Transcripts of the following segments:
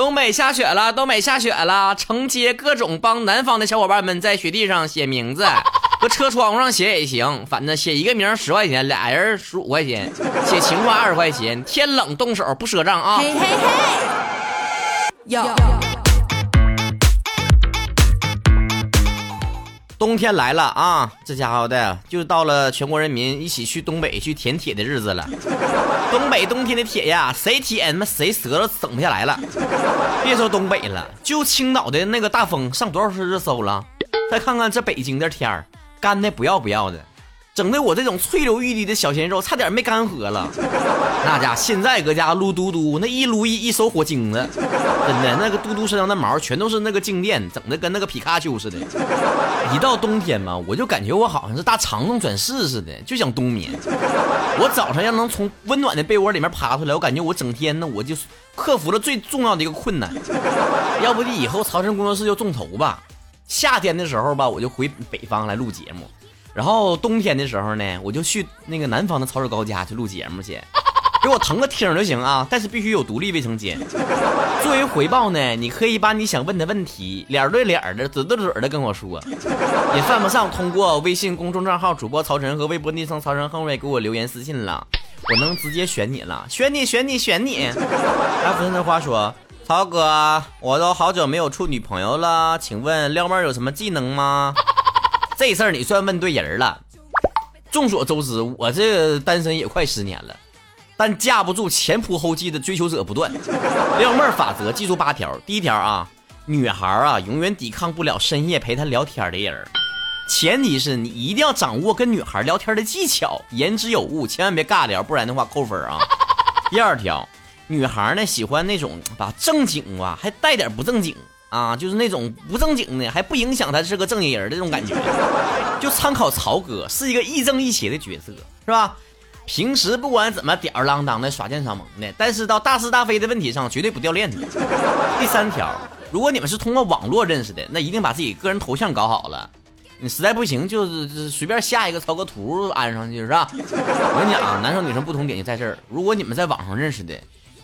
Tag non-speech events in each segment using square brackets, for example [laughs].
东北下雪了，东北下雪了，承接各种帮南方的小伙伴们在雪地上写名字，[laughs] 搁车窗上写也行，反正写一个名十块钱，俩人十五块钱，写情话二十块钱，天冷动手不赊账啊！嘿嘿嘿，有。冬天来了啊，这家伙的就到了全国人民一起去东北去舔铁的日子了。[laughs] 东北冬天的铁呀，谁舔他妈谁舌头整不下来了。别说东北了，就青岛的那个大风上多少次热搜了？再看看这北京的天儿，干的不要不要的。整的我这种翠溜欲滴的小鲜肉差点没干涸了。那家现在搁家撸嘟嘟，那一撸一一手火精子，真的那个嘟嘟身上的毛全都是那个静电，整的跟那个皮卡丘似的。一到冬天嘛，我就感觉我好像是大长虫转世似的，就想冬眠。我早上要能从温暖的被窝里面爬出来，我感觉我整天呢我就克服了最重要的一个困难。要不就以后曹晨工作室就众筹吧。夏天的时候吧，我就回北方来录节目。然后冬天的时候呢，我就去那个南方的曹志高家去录节目去，[laughs] 给我腾个厅就行啊，但是必须有独立卫生间。作为回报呢，你可以把你想问的问题脸对脸的、嘴对嘴的跟我说，也犯不上通过微信公众账号主播曹晨和微博昵称曹晨横伟给我留言私信了，我能直接选你了，选你选你选你。阿福的话说，曹哥，我都好久没有处女朋友了，请问撩妹有什么技能吗？这事儿你算问对人了。众所周知，我这单身也快十年了，但架不住前仆后继的追求者不断。撩妹法则记住八条：第一条啊，女孩啊永远抵抗不了深夜陪她聊天的人，前提是你一定要掌握跟女孩聊天的技巧，言之有物，千万别尬聊，不然的话扣分啊。[laughs] 第二条，女孩呢喜欢那种把正经吧还带点不正经。啊，就是那种不正经的，还不影响他是个正经人儿的这种感觉。就参考曹哥，是一个亦正亦邪的角色，是吧？平时不管怎么吊儿郎当的耍贱耍萌的，但是到大是大非的问题上绝对不掉链子。第三条，如果你们是通过网络认识的，那一定把自己个人头像搞好了。你实在不行，就是随便下一个曹哥图安上去，是吧？我跟你讲啊，男生女生不同点就在这儿。如果你们在网上认识的。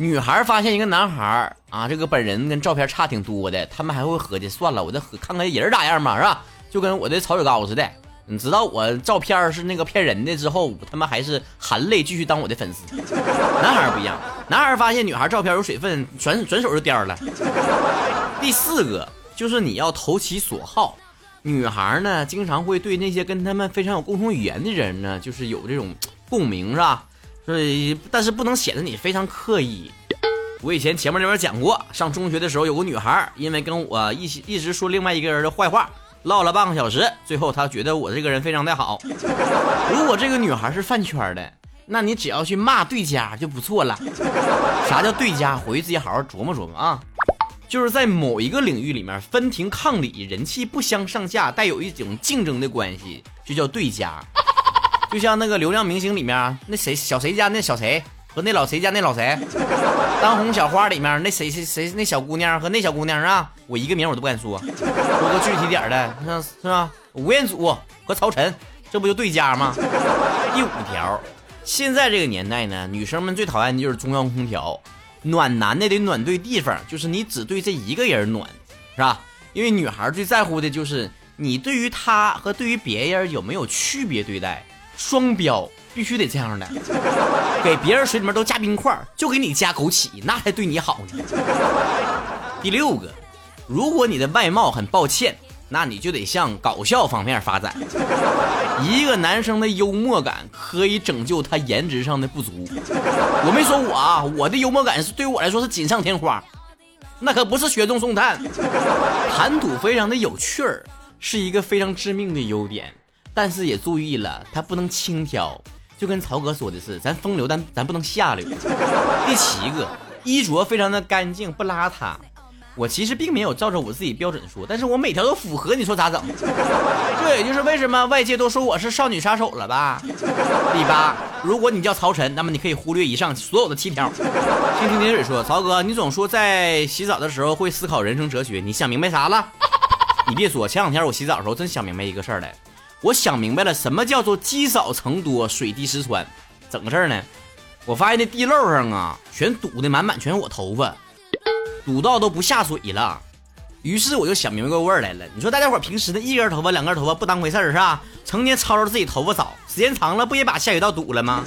女孩发现一个男孩啊，这个本人跟照片差挺多的，他们还会合计算了，我再看看人咋样嘛，是吧？就跟我的曹雪糕似的，你知道我照片是那个骗人的之后，他们还是含泪继续当我的粉丝。男孩不一样，男孩发现女孩照片有水分，转转手就颠了。第四个就是你要投其所好，女孩呢经常会对那些跟他们非常有共同语言的人呢，就是有这种共鸣，是吧？对，但是不能显得你非常刻意。我以前前面那边讲过，上中学的时候有个女孩，因为跟我一起一直说另外一个人的坏话，唠了半个小时，最后她觉得我这个人非常的好。[laughs] 如果这个女孩是饭圈的，那你只要去骂对家就不错了。啥叫对家？回去自己好好琢磨琢磨啊。就是在某一个领域里面分庭抗礼，人气不相上下，带有一种竞争的关系，就叫对家。就像那个流量明星里面那谁小谁家那小谁和那老谁家那老谁，当红小花里面那谁谁谁那小姑娘和那小姑娘啊，我一个名我都不敢说，说个具体点的，像是吧？吴彦祖和曹晨，这不就对家吗？第五条，现在这个年代呢，女生们最讨厌的就是中央空调，暖男的得暖对地方，就是你只对这一个人暖，是吧？因为女孩最在乎的就是你对于她和对于别人有没有区别对待。双标必须得这样的，给别人水里面都加冰块，就给你加枸杞，那才对你好呢。第六个，如果你的外貌很抱歉，那你就得向搞笑方面发展。一个男生的幽默感可以拯救他颜值上的不足。我没说我啊，我的幽默感是对于我来说是锦上添花，那可不是雪中送炭。谈吐非常的有趣儿，是一个非常致命的优点。但是也注意了，他不能轻佻，就跟曹哥说的是，咱风流，但咱不能下流。第七个，衣着非常的干净，不邋遢。我其实并没有照着我自己标准说，但是我每条都符合，你说咋整？这也就是为什么外界都说我是少女杀手了吧？第八，如果你叫曹晨，那么你可以忽略以上所有的七条。听听听水说，曹哥，你总说在洗澡的时候会思考人生哲学，你想明白啥了？你别说，前两天我洗澡的时候真想明白一个事儿来。我想明白了，什么叫做积少成多，水滴石穿？怎么个事儿呢？我发现那地漏上啊，全堵的满满，全是我头发。堵到都不下水了。于是我就想明白个味儿来了。你说大家伙平时的一根头发、两根头发不当回事儿是吧？成天吵吵自己头发少，时间长了不也把下水道堵了吗？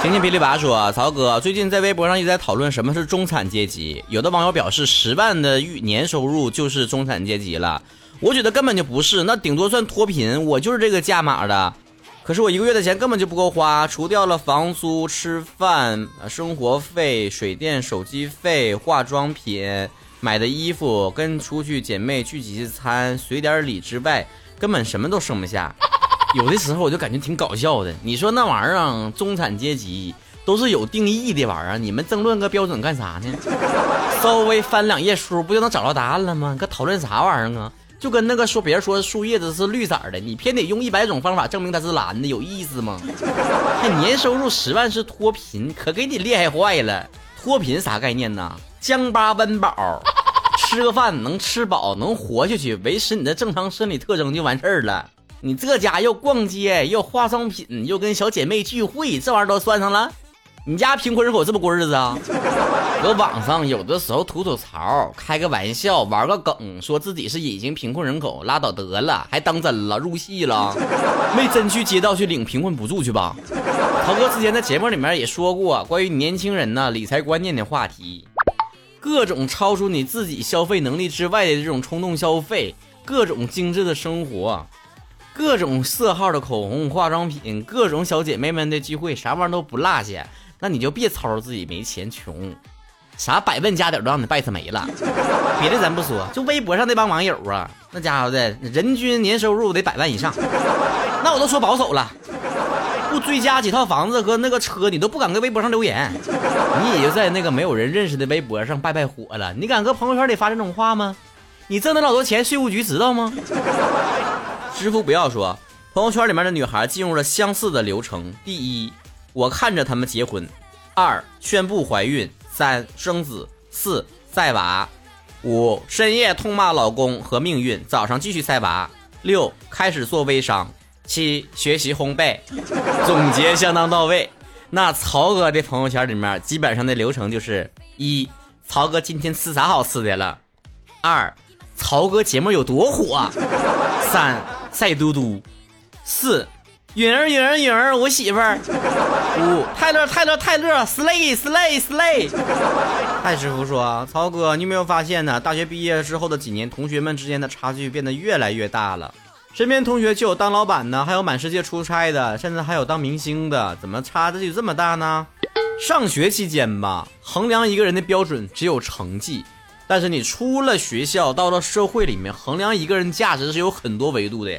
晴晴噼里啪说，曹哥最近在微博上一直在讨论什么是中产阶级，有的网友表示十万的月年收入就是中产阶级了，我觉得根本就不是，那顶多算脱贫，我就是这个价码的。可是我一个月的钱根本就不够花，除掉了房租、吃饭、生活费、水电、手机费、化妆品、买的衣服、跟出去姐妹聚几次餐、随点礼之外，根本什么都剩不下。有的时候我就感觉挺搞笑的。你说那玩意儿，中产阶级都是有定义的玩意儿，你们争论个标准干啥呢？稍微翻两页书不就能找到答案了吗？搁讨论啥玩意儿啊？就跟那个说别人说树叶子是绿色的，你偏得用一百种方法证明它是蓝的，有意思吗？[laughs] 还年收入十万是脱贫，可给你厉害坏了。脱贫啥概念呢？江巴温饱，[laughs] 吃个饭能吃饱，能活下去，维持你的正常生理特征就完事儿了。你这家又逛街，又化妆品，又跟小姐妹聚会，这玩意儿都算上了。你家贫困人口这么过日子啊？[laughs] 搁网上有的时候吐吐槽，开个玩笑，玩个梗，说自己是隐形贫困人口，拉倒得了，还当真了，入戏了，[laughs] 没真去街道去领贫困补助去吧？[laughs] 涛哥之前在节目里面也说过关于年轻人呢理财观念的话题，各种超出你自己消费能力之外的这种冲动消费，各种精致的生活，各种色号的口红、化妆品，各种小姐妹们的聚会，啥玩意儿都不落下。那你就别吵着自己没钱穷，啥百万家底都让你败他没了。别的咱不说，就微博上那帮网友啊，那家伙的人均年收入得百万以上。那我都说保守了，不追加几套房子和那个车，你都不敢搁微博上留言。你也就在那个没有人认识的微博上拜拜火了。你敢搁朋友圈里发这种话吗？你挣那老多钱，税务局知道吗？[laughs] 支付不要说，朋友圈里面的女孩进入了相似的流程。第一。我看着他们结婚，二宣布怀孕，三生子，四晒娃，五深夜痛骂老公和命运，早上继续晒娃，六开始做微商，七学习烘焙。总结相当到位。那曹哥的朋友圈里面，基本上的流程就是：一曹哥今天吃啥好吃的了？二曹哥节目有多火？三晒嘟嘟。四。允儿，允儿，允儿，我媳妇儿。五泰勒，泰勒，泰勒，slay，slay，slay。泰师傅说：“曹哥，你有没有发现呢？大学毕业之后的几年，同学们之间的差距变得越来越大了。身边同学就有当老板的，还有满世界出差的，甚至还有当明星的。怎么差的就这么大呢？上学期间吧，衡量一个人的标准只有成绩，但是你出了学校，到了社会里面，衡量一个人价值是有很多维度的。”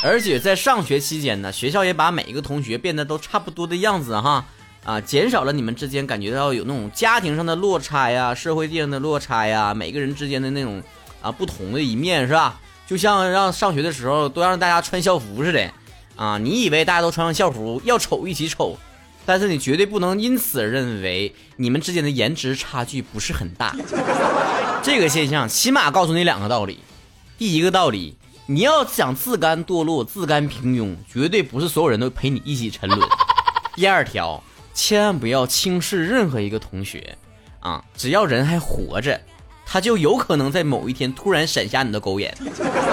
[laughs] 而且在上学期间呢，学校也把每一个同学变得都差不多的样子哈，啊，减少了你们之间感觉到有那种家庭上的落差呀，社会地上的落差呀，每个人之间的那种啊不同的一面是吧？就像让上学的时候都让大家穿校服似的，啊，你以为大家都穿上校服要丑一起丑，但是你绝对不能因此认为你们之间的颜值差距不是很大。这个现象起码告诉你两个道理，第一个道理。你要想自甘堕落、自甘平庸，绝对不是所有人都陪你一起沉沦。[laughs] 第二条，千万不要轻视任何一个同学啊！只要人还活着，他就有可能在某一天突然闪瞎你的狗眼。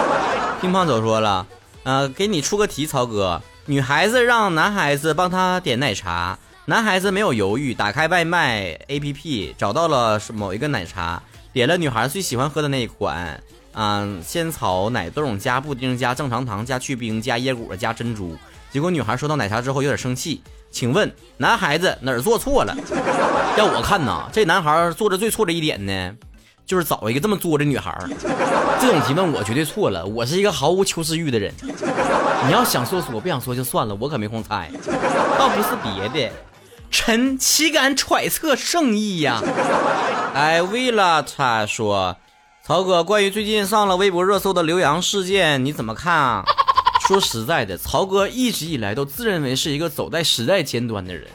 [laughs] 乒乓球说了，呃，给你出个题，曹哥，女孩子让男孩子帮她点奶茶，男孩子没有犹豫，打开外卖 APP 找到了某一个奶茶，点了女孩最喜欢喝的那一款。嗯，仙草奶冻加布丁加正常糖加去冰加椰果加珍珠。结果女孩收到奶茶之后有点生气，请问男孩子哪儿做错了？[laughs] 要我看呐，这男孩做的最错的一点呢，就是找一个这么作的女孩。这种提问我绝对错了，我是一个毫无求知欲的人。你要想说说，不想说就算了，我可没空猜。倒不是别的，臣岂敢揣测圣意呀？[laughs] 哎，为了他说。曹哥，关于最近上了微博热搜的刘洋事件，你怎么看啊？[laughs] 说实在的，曹哥一直以来都自认为是一个走在时代尖端的人，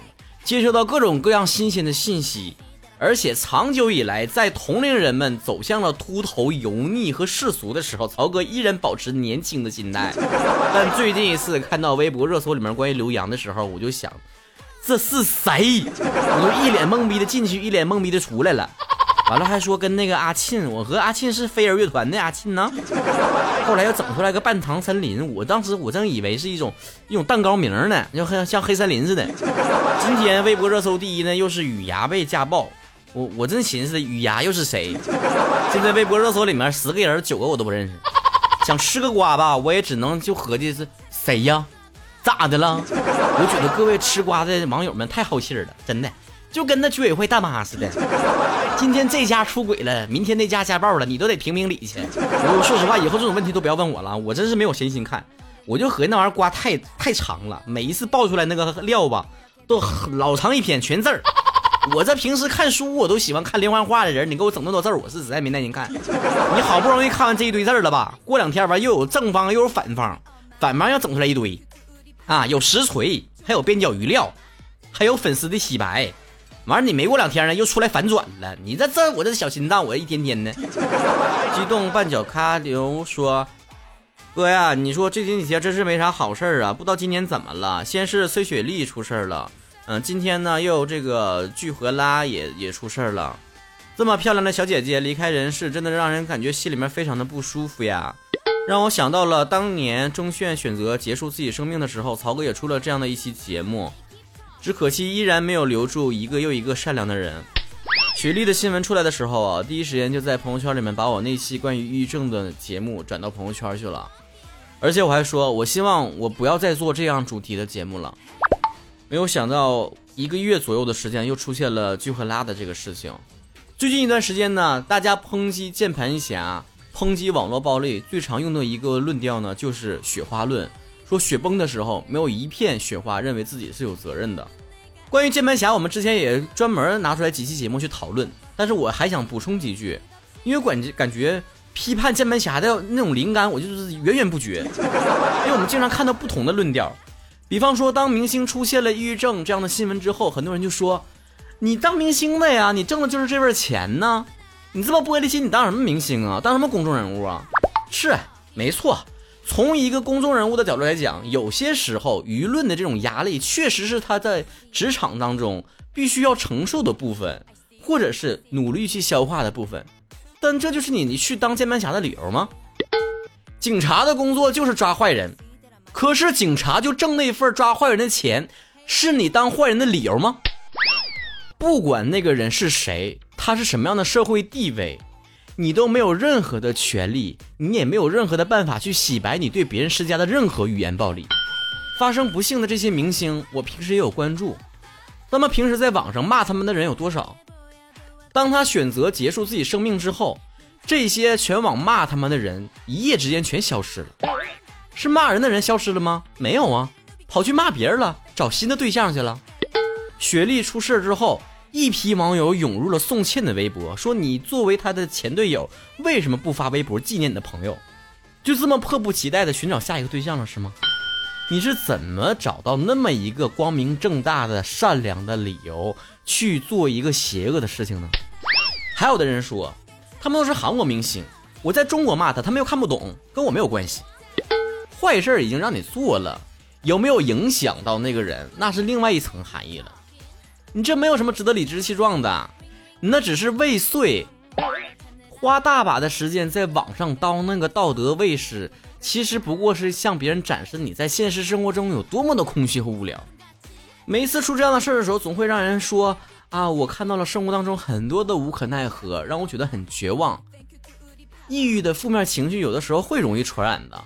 接收到各种各样新鲜的信息，而且长久以来，在同龄人们走向了秃头、油腻和世俗的时候，曹哥依然保持年轻的心态。[laughs] 但最近一次看到微博热搜里面关于刘洋的时候，我就想，这是谁？我就一脸懵逼的进去，一脸懵逼的出来了。完了还说跟那个阿沁，我和阿沁是飞儿乐团的阿沁呢。[laughs] 后来又整出来个半糖森林，我当时我正以为是一种一种蛋糕名呢，就像像黑森林似的。今天微博热搜第一呢，又是雨芽被家暴，我我真寻思雨芽又是谁？现在微博热搜里面十个人九个我都不认识，想吃个瓜吧，我也只能就合计是谁呀？咋的了？我觉得各位吃瓜的网友们太好气了，真的。就跟那居委会大妈似的，今天这家出轨了，明天那家家暴了，你都得评评理去。我说实话，以后这种问题都不要问我了，我真是没有闲心看。我就合计那玩意儿瓜太太长了，每一次爆出来那个料吧，都老长一篇，全字儿。我这平时看书我都喜欢看连环画的人，你给我整那么多字儿，我是实在没耐心看。你好不容易看完这一堆字儿了吧？过两天吧，又有正方又有反方，反方要整出来一堆，啊，有实锤，还有边角余料，还有粉丝的洗白。完了，你没过两天呢，又出来反转了。你这这我这小心脏，我一天天的 [laughs] 激动。半脚咖流说：“哥呀，你说这几天真是没啥好事儿啊，不知道今年怎么了。先是崔雪莉出事儿了，嗯，今天呢又这个聚合拉也也出事儿了。这么漂亮的小姐姐离开人世，真的让人感觉心里面非常的不舒服呀。让我想到了当年钟铉选择结束自己生命的时候，曹哥也出了这样的一期节目。”只可惜依然没有留住一个又一个善良的人。雪莉的新闻出来的时候啊，第一时间就在朋友圈里面把我那期关于抑郁症的节目转到朋友圈去了。而且我还说，我希望我不要再做这样主题的节目了。没有想到一个月左右的时间，又出现了聚和拉的这个事情。最近一段时间呢，大家抨击键盘侠、抨击网络暴力最常用的一个论调呢，就是雪花论。说雪崩的时候，没有一片雪花认为自己是有责任的。关于键盘侠，我们之前也专门拿出来几期节目去讨论。但是我还想补充几句，因为感感觉批判键盘侠的那种灵感，我就是源源不绝。因为我们经常看到不同的论调，比方说，当明星出现了抑郁症这样的新闻之后，很多人就说：“你当明星的呀，你挣的就是这份钱呢，你这么玻璃心，你当什么明星啊？当什么公众人物啊？”是，没错。从一个公众人物的角度来讲，有些时候舆论的这种压力确实是他在职场当中必须要承受的部分，或者是努力去消化的部分。但这就是你你去当键盘侠的理由吗？警察的工作就是抓坏人，可是警察就挣那份抓坏人的钱，是你当坏人的理由吗？不管那个人是谁，他是什么样的社会地位。你都没有任何的权利，你也没有任何的办法去洗白你对别人施加的任何语言暴力。发生不幸的这些明星，我平时也有关注。那么平时在网上骂他们的人有多少？当他选择结束自己生命之后，这些全网骂他们的人一夜之间全消失了。是骂人的人消失了吗？没有啊，跑去骂别人了，找新的对象去了。雪莉出事之后。一批网友涌入了宋茜的微博，说：“你作为他的前队友，为什么不发微博纪念你的朋友？就这么迫不及待的寻找下一个对象了，是吗？你是怎么找到那么一个光明正大的善良的理由去做一个邪恶的事情呢？”还有的人说，他们都是韩国明星，我在中国骂他，他们又看不懂，跟我没有关系。坏事已经让你做了，有没有影响到那个人，那是另外一层含义了。你这没有什么值得理直气壮的，你那只是未遂，花大把的时间在网上当那个道德卫士，其实不过是向别人展示你在现实生活中有多么的空虚和无聊。每一次出这样的事儿的时候，总会让人说啊，我看到了生活当中很多的无可奈何，让我觉得很绝望。抑郁的负面情绪有的时候会容易传染的，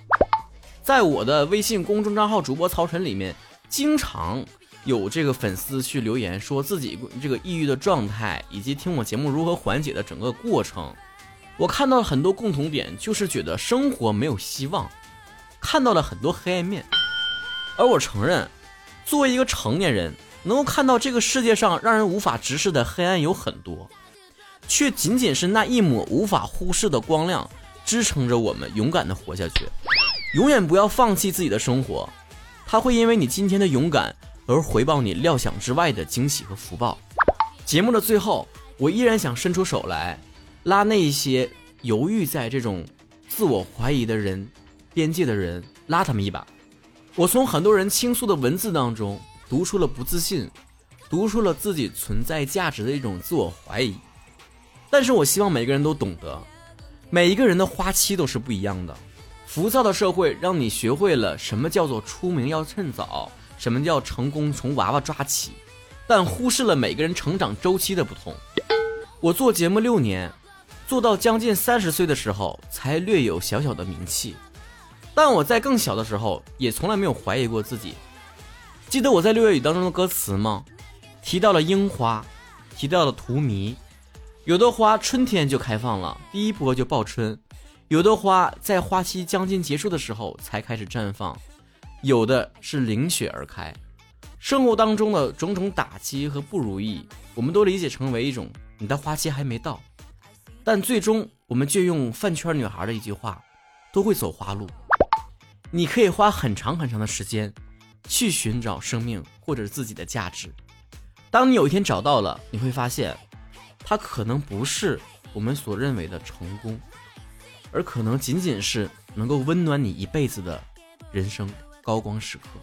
在我的微信公众账号主播曹晨里面，经常。有这个粉丝去留言，说自己这个抑郁的状态，以及听我节目如何缓解的整个过程，我看到了很多共同点，就是觉得生活没有希望，看到了很多黑暗面。而我承认，作为一个成年人，能够看到这个世界上让人无法直视的黑暗有很多，却仅仅是那一抹无法忽视的光亮，支撑着我们勇敢的活下去。永远不要放弃自己的生活，他会因为你今天的勇敢。而回报你料想之外的惊喜和福报。节目的最后，我依然想伸出手来，拉那些犹豫在这种自我怀疑的人边界的人，拉他们一把。我从很多人倾诉的文字当中，读出了不自信，读出了自己存在价值的一种自我怀疑。但是我希望每个人都懂得，每一个人的花期都是不一样的。浮躁的社会让你学会了什么叫做出名要趁早，什么叫成功从娃娃抓起，但忽视了每个人成长周期的不同。我做节目六年，做到将近三十岁的时候才略有小小的名气，但我在更小的时候也从来没有怀疑过自己。记得我在六月雨当中的歌词吗？提到了樱花，提到了荼蘼，有的花春天就开放了，第一波就报春。有的花在花期将近结束的时候才开始绽放，有的是凌雪而开。生活当中的种种打击和不如意，我们都理解成为一种你的花期还没到。但最终，我们就用饭圈女孩的一句话，都会走花路。你可以花很长很长的时间，去寻找生命或者自己的价值。当你有一天找到了，你会发现，它可能不是我们所认为的成功。而可能仅仅是能够温暖你一辈子的人生高光时刻。